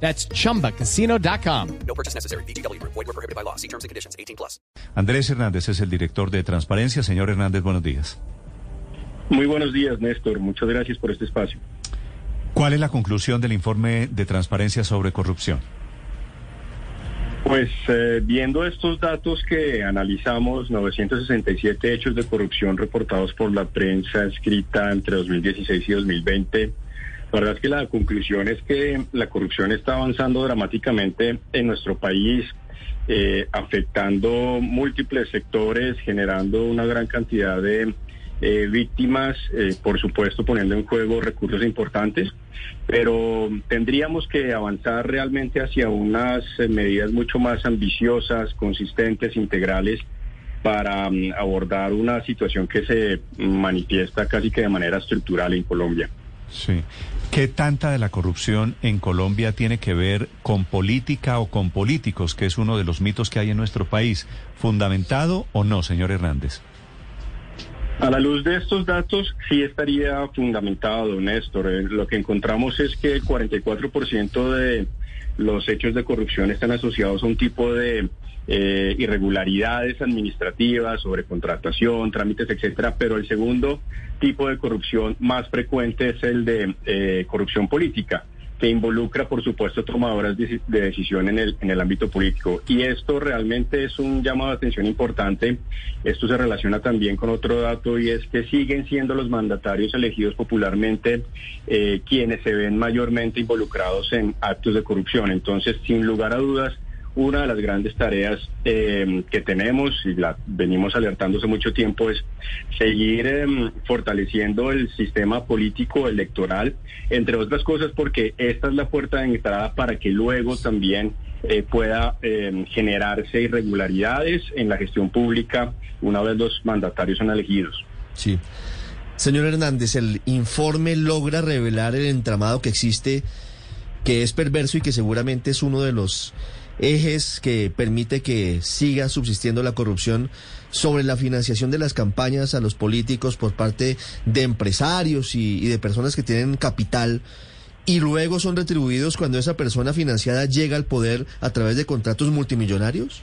That's chumbacasino.com. No purchase necessary. BGW. Void were prohibited by law. See terms and conditions. 18 plus. Andrés Hernández es el director de Transparencia. Señor Hernández, buenos días. Muy buenos días, Néstor. Muchas gracias por este espacio. ¿Cuál es la conclusión del informe de transparencia sobre corrupción? Pues eh, viendo estos datos que analizamos, 967 hechos de corrupción reportados por la prensa escrita entre 2016 y 2020, la verdad es que la conclusión es que la corrupción está avanzando dramáticamente en nuestro país, eh, afectando múltiples sectores, generando una gran cantidad de eh, víctimas, eh, por supuesto poniendo en juego recursos importantes, pero tendríamos que avanzar realmente hacia unas medidas mucho más ambiciosas, consistentes, integrales para mm, abordar una situación que se manifiesta casi que de manera estructural en Colombia. Sí. ¿Qué tanta de la corrupción en Colombia tiene que ver con política o con políticos, que es uno de los mitos que hay en nuestro país? ¿Fundamentado o no, señor Hernández? A la luz de estos datos, sí estaría fundamentado, Néstor. Eh, Lo que encontramos es que el 44% de los hechos de corrupción están asociados a un tipo de eh, irregularidades administrativas, sobre contratación, trámites, etcétera, pero el segundo tipo de corrupción más frecuente es el de eh, corrupción política que involucra, por supuesto, tomadoras de, de decisión en el, en el ámbito político. Y esto realmente es un llamado de atención importante. Esto se relaciona también con otro dato y es que siguen siendo los mandatarios elegidos popularmente eh, quienes se ven mayormente involucrados en actos de corrupción. Entonces, sin lugar a dudas, una de las grandes tareas eh, que tenemos y la venimos alertando hace mucho tiempo es seguir eh, fortaleciendo el sistema político electoral, entre otras cosas porque esta es la puerta de entrada para que luego también eh, pueda eh, generarse irregularidades en la gestión pública una vez los mandatarios son elegidos. Sí. Señor Hernández, el informe logra revelar el entramado que existe, que es perverso y que seguramente es uno de los ejes que permite que siga subsistiendo la corrupción sobre la financiación de las campañas a los políticos por parte de empresarios y, de personas que tienen capital y luego son retribuidos cuando esa persona financiada llega al poder a través de contratos multimillonarios?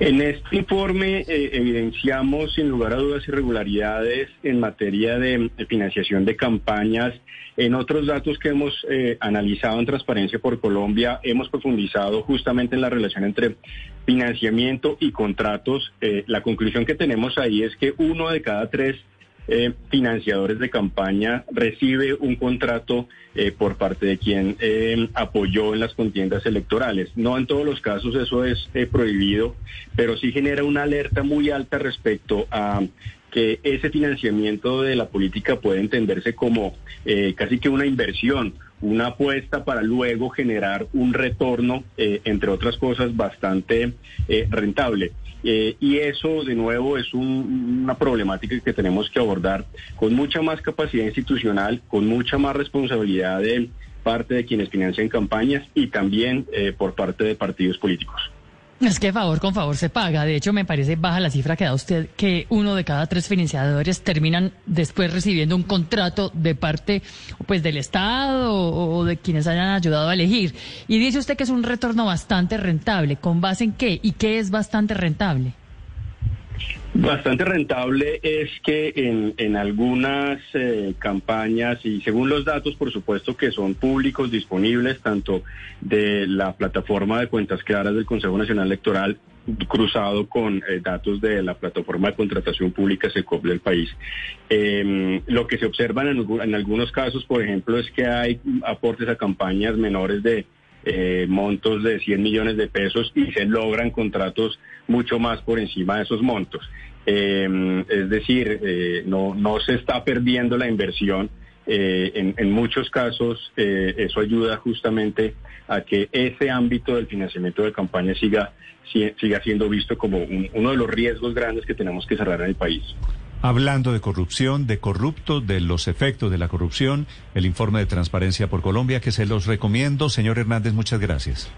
En este informe eh, evidenciamos sin lugar a dudas irregularidades en materia de, financiación de campañas. En otros datos que hemos eh, analizado en Transparencia por Colombia, hemos profundizado justamente en la relación entre financiamiento y contratos. Eh, la conclusión que tenemos ahí es que uno de cada tres eh, financiadores de campaña recibe un contrato eh, por parte de quien eh, apoyó en las contiendas electorales. No en todos los casos eso es eh, prohibido, pero sí genera una alerta muy alta respecto a que ese financiamiento de la política puede entenderse como casi que una inversión, una apuesta para luego generar un retorno, entre otras cosas, bastante rentable. Eh, y eso, de nuevo, es un- una problemática que tenemos que abordar con mucha más capacidad institucional, con mucha más responsabilidad de parte de quienes financian campañas y también eh, por parte de partidos políticos. Es que favor con favor se paga. De hecho, me parece baja la cifra que da usted, que uno de cada tres financiadores terminan después recibiendo un contrato de parte pues del Estado o, de quienes hayan ayudado a elegir. Y dice usted que es un retorno bastante rentable. ¿Con base en qué? ¿Y qué es bastante rentable? Bastante rentable es que en, en algunas eh, campañas y según los datos, por supuesto, que son públicos, disponibles, tanto de la plataforma de cuentas claras del Consejo Nacional Electoral, cruzado con eh, datos de la plataforma de contratación pública SECOP del país. Eh, lo que se observa en, en algunos casos, por ejemplo, es que hay aportes a campañas menores de eh, montos de 100 millones de pesos y se logran contratos mucho más por encima de esos montos. Eh, es decir, eh, no, no se está perdiendo la inversión. Eh, en, en, muchos casos eh, eso ayuda justamente a que ese ámbito del financiamiento de campaña siga, siga siendo visto como un, uno de los riesgos grandes que tenemos que cerrar en el país. Hablando de corrupción, de corruptos, de los efectos de la corrupción, el informe de Transparencia por Colombia que se los recomiendo. Señor Hernández, muchas gracias.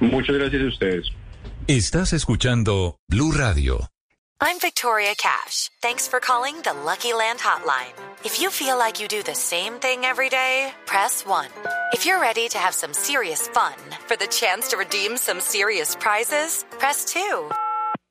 Muchas gracias a ustedes. Estás escuchando Blue Radio. I'm Victoria Cash. Thanks for calling the Lucky Land Hotline. If you feel like you do the same thing every day, press 1. If you're ready to have some serious fun for the chance to redeem some serious prizes, press 2.